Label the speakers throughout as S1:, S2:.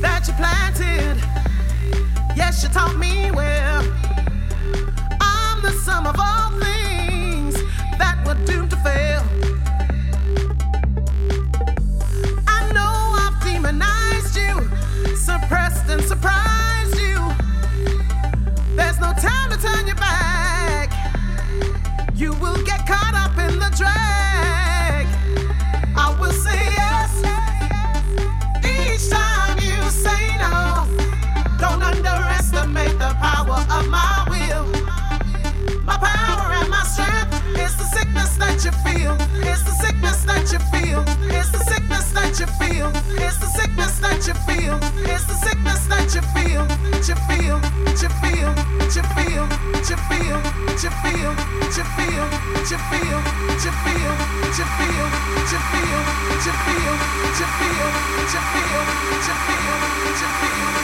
S1: that you planted. Yes, you taught me well. I'm the sum of all things that were doomed to fail. I know I've demonized you, suppressed and surprised you. There's no time to turn your back. You will get caught up in the drag. to feel, to feel, to feel, to feel, to feel.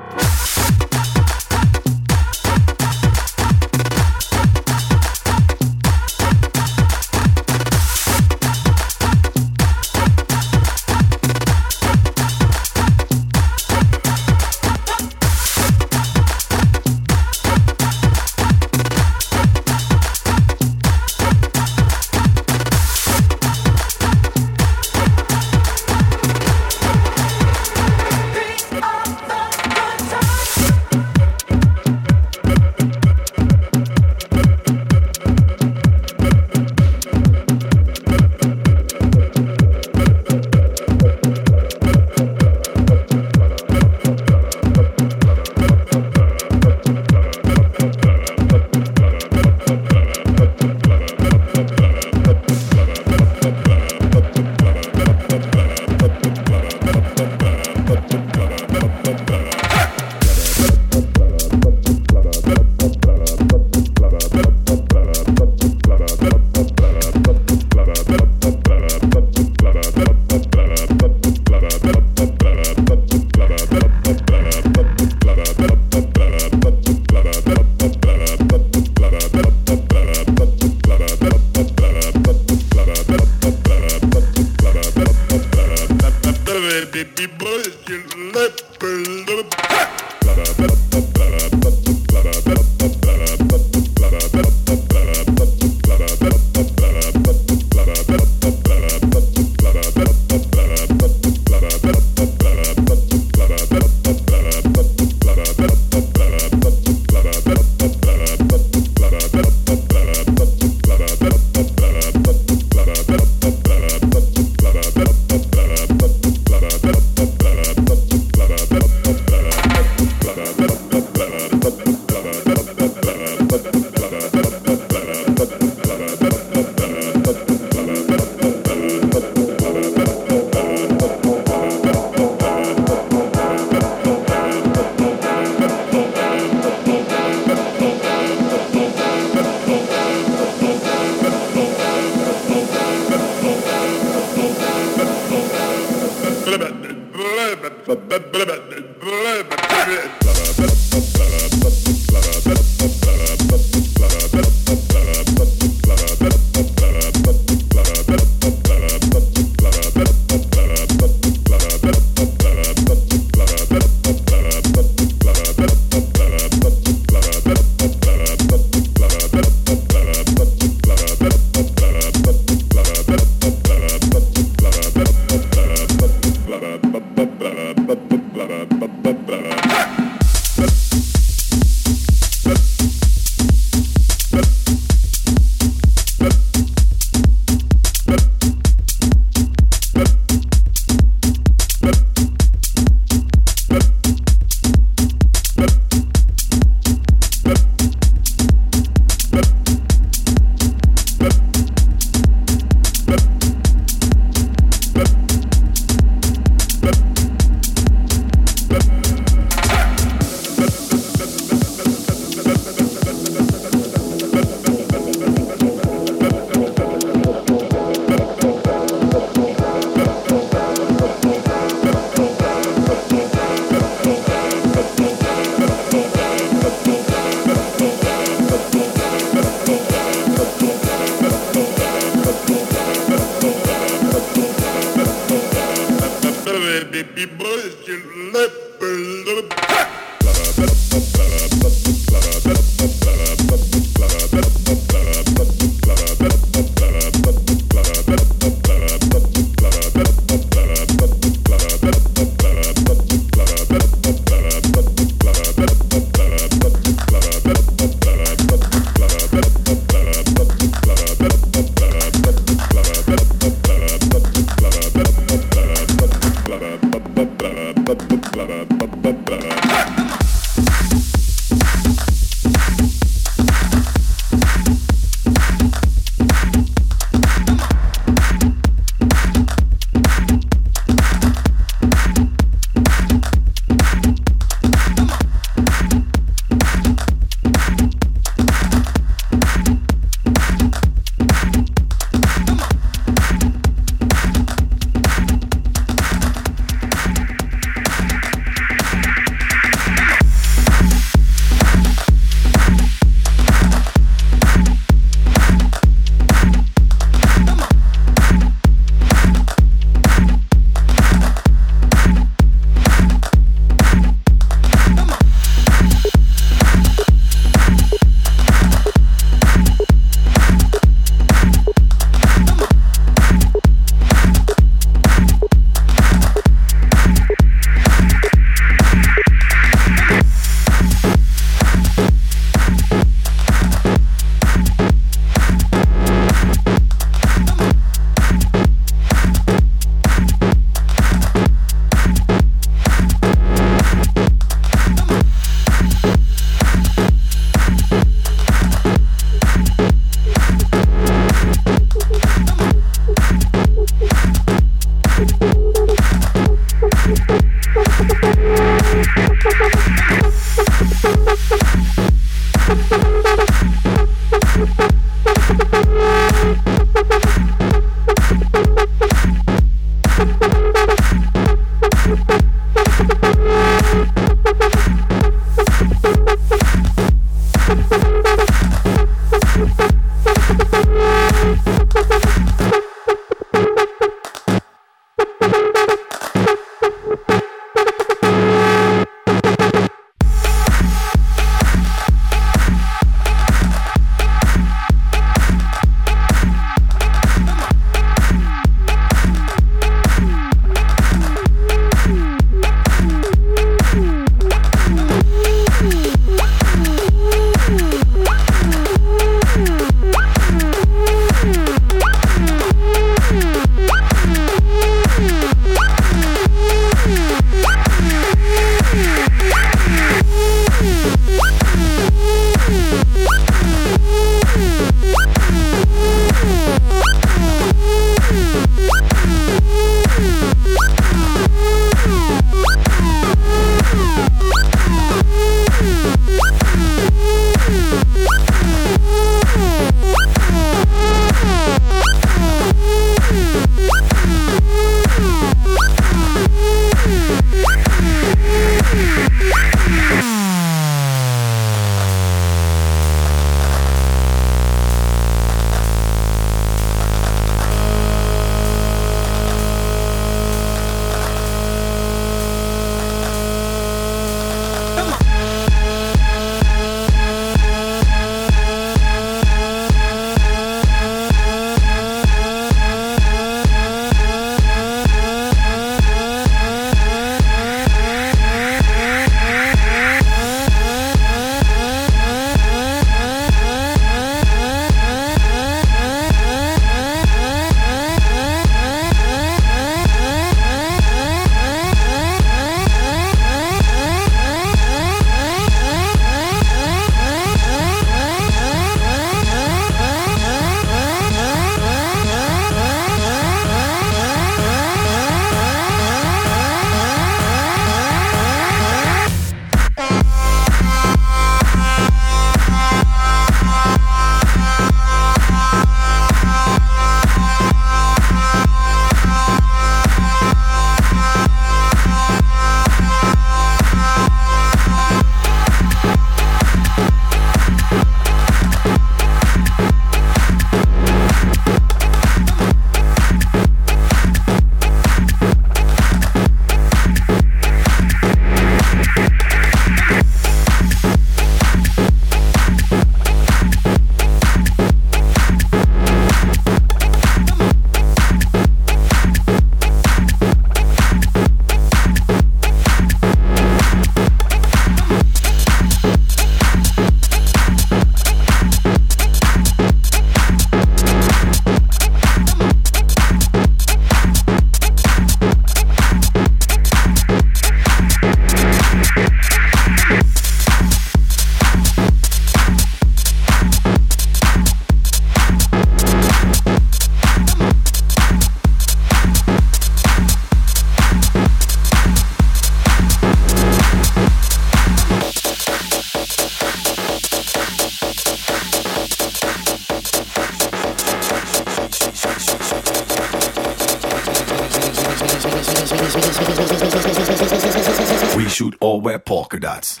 S2: We shoot all wear polka dots.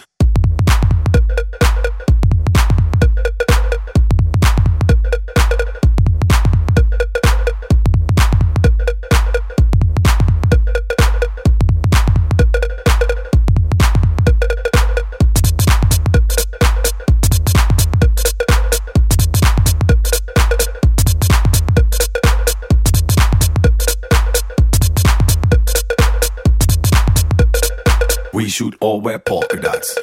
S2: Shoot all wear polka dots.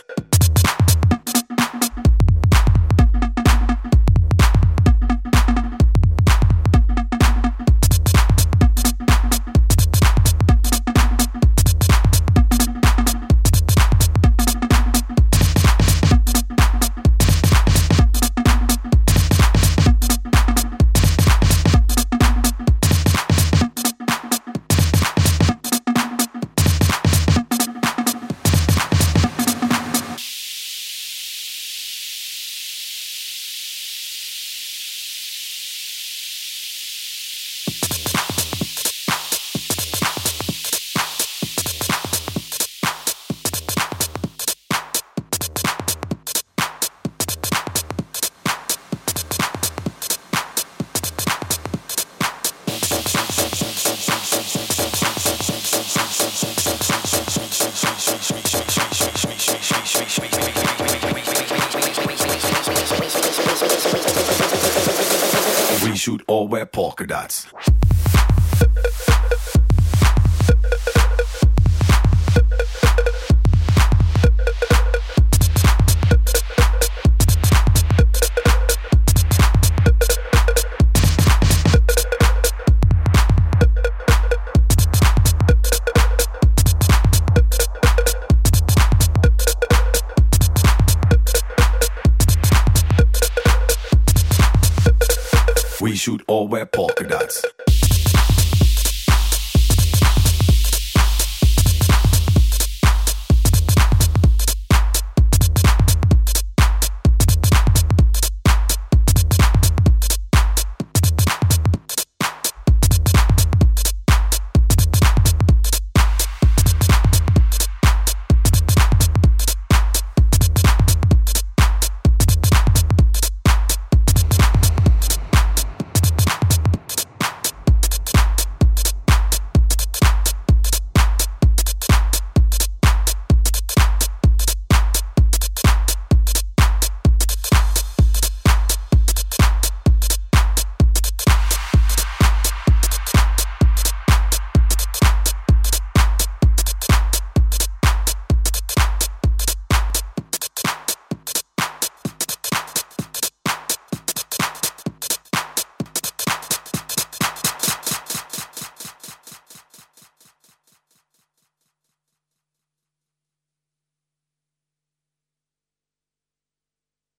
S2: Wear polka dots. Shoot all wear polka dots.